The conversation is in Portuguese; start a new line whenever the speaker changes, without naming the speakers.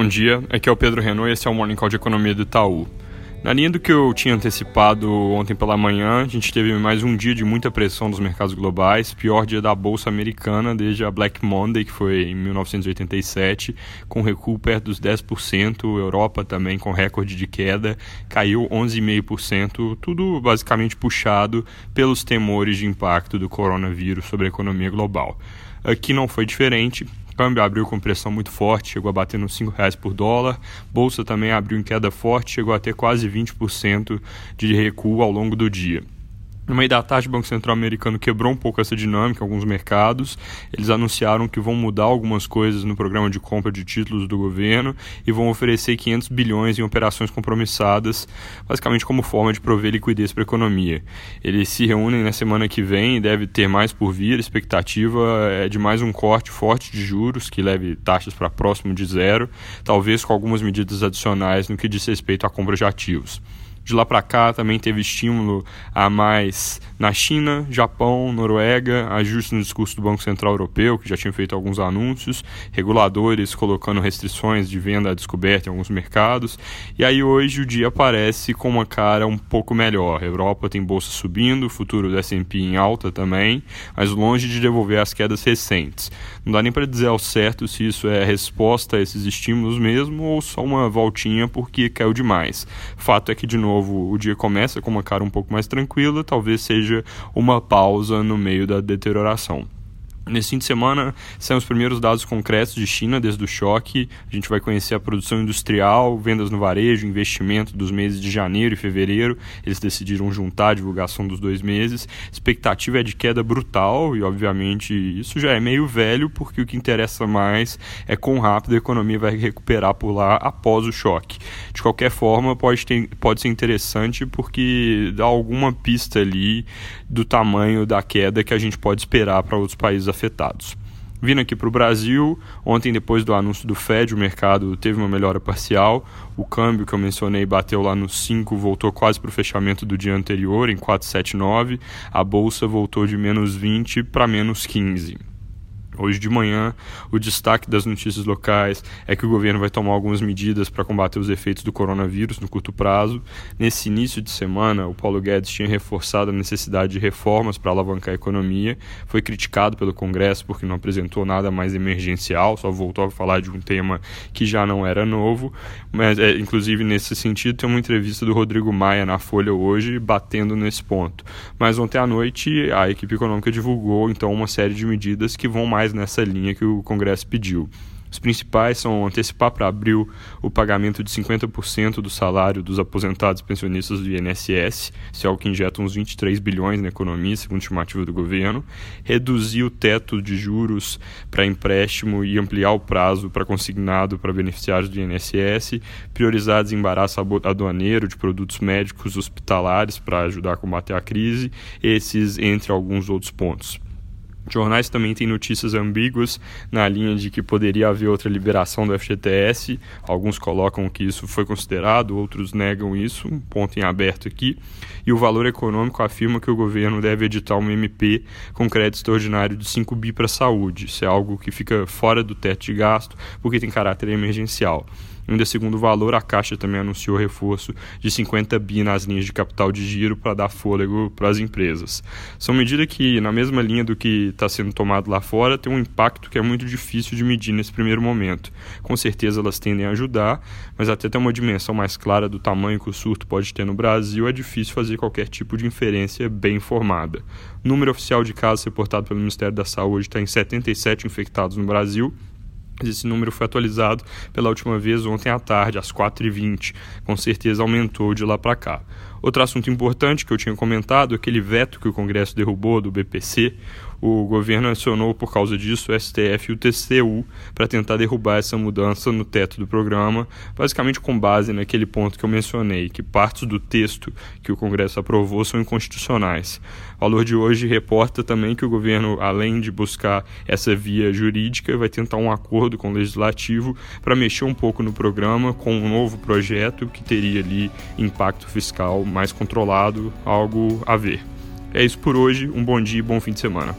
Bom dia, aqui é o Pedro Renault e esse é o Morning Call de Economia do Itaú. Na linha do que eu tinha antecipado ontem pela manhã, a gente teve mais um dia de muita pressão nos mercados globais, pior dia da Bolsa Americana desde a Black Monday, que foi em 1987, com recuo perto dos 10%, Europa também com recorde de queda, caiu 11,5%, tudo basicamente puxado pelos temores de impacto do coronavírus sobre a economia global. Aqui não foi diferente, câmbio abriu com pressão muito forte, chegou a bater nos R$ reais por dólar. Bolsa também abriu em queda forte, chegou a ter quase 20% de recuo ao longo do dia. No meio da tarde, o Banco Central americano quebrou um pouco essa dinâmica em alguns mercados. Eles anunciaram que vão mudar algumas coisas no programa de compra de títulos do governo e vão oferecer 500 bilhões em operações compromissadas, basicamente como forma de prover liquidez para a economia. Eles se reúnem na semana que vem e deve ter mais por vir. A expectativa é de mais um corte forte de juros que leve taxas para próximo de zero, talvez com algumas medidas adicionais no que diz respeito à compra de ativos. De lá para cá também teve estímulo a mais na China, Japão, Noruega, ajuste no discurso do Banco Central Europeu, que já tinha feito alguns anúncios, reguladores colocando restrições de venda à descoberta em alguns mercados. E aí hoje o dia aparece com uma cara um pouco melhor. A Europa tem bolsa subindo, o futuro do S&P em alta também, mas longe de devolver as quedas recentes. Não dá nem para dizer ao certo se isso é resposta a esses estímulos mesmo ou só uma voltinha porque caiu demais. Fato é que de novo novo o dia começa com uma cara um pouco mais tranquila, talvez seja uma pausa no meio da deterioração. Nesse fim de semana, são os primeiros dados concretos de China desde o choque. A gente vai conhecer a produção industrial, vendas no varejo, investimento dos meses de janeiro e fevereiro. Eles decidiram juntar a divulgação dos dois meses. A expectativa é de queda brutal e, obviamente, isso já é meio velho, porque o que interessa mais é quão rápido a economia vai recuperar por lá após o choque. De qualquer forma, pode, ter, pode ser interessante porque dá alguma pista ali do tamanho da queda que a gente pode esperar para outros países afetados. Vindo aqui para o Brasil, ontem, depois do anúncio do Fed, o mercado teve uma melhora parcial. O câmbio que eu mencionei bateu lá no 5, voltou quase para o fechamento do dia anterior, em 4,79. A bolsa voltou de menos 20 para menos 15. Hoje de manhã, o destaque das notícias locais é que o governo vai tomar algumas medidas para combater os efeitos do coronavírus no curto prazo. Nesse início de semana, o Paulo Guedes tinha reforçado a necessidade de reformas para alavancar a economia. Foi criticado pelo Congresso porque não apresentou nada mais emergencial, só voltou a falar de um tema que já não era novo. Mas, é, inclusive, nesse sentido, tem uma entrevista do Rodrigo Maia na Folha hoje batendo nesse ponto. Mas ontem à noite, a equipe econômica divulgou então uma série de medidas que vão mais nessa linha que o Congresso pediu. Os principais são antecipar para abril o pagamento de 50% do salário dos aposentados pensionistas do INSS, isso é algo que injeta uns 23 bilhões na economia, segundo a estimativa do governo, reduzir o teto de juros para empréstimo e ampliar o prazo para consignado para beneficiários do INSS, priorizar desembaraço aduaneiro de produtos médicos hospitalares para ajudar a combater a crise, esses entre alguns outros pontos. Jornais também têm notícias ambíguas na linha de que poderia haver outra liberação do FGTS. Alguns colocam que isso foi considerado, outros negam isso, um ponto em aberto aqui. E o Valor Econômico afirma que o governo deve editar um MP com crédito extraordinário de 5 bi para a saúde. Isso é algo que fica fora do teto de gasto porque tem caráter emergencial. Ainda segundo o valor, a Caixa também anunciou reforço de 50 bi nas linhas de capital de giro para dar fôlego para as empresas. São medidas que, na mesma linha do que está sendo tomado lá fora, tem um impacto que é muito difícil de medir nesse primeiro momento. Com certeza elas tendem a ajudar, mas até ter uma dimensão mais clara do tamanho que o surto pode ter no Brasil, é difícil fazer qualquer tipo de inferência bem informada. O número oficial de casos reportado pelo Ministério da Saúde está em 77 infectados no Brasil, esse número foi atualizado pela última vez ontem à tarde, às 4h20. Com certeza aumentou de lá para cá. Outro assunto importante que eu tinha comentado, aquele veto que o Congresso derrubou do BPC, o governo acionou por causa disso o STF e o TCU para tentar derrubar essa mudança no teto do programa, basicamente com base naquele ponto que eu mencionei, que partes do texto que o Congresso aprovou são inconstitucionais. O valor de hoje reporta também que o governo, além de buscar essa via jurídica, vai tentar um acordo com o legislativo para mexer um pouco no programa com um novo projeto que teria ali impacto fiscal mais controlado, algo a ver. É isso por hoje, um bom dia e bom fim de semana.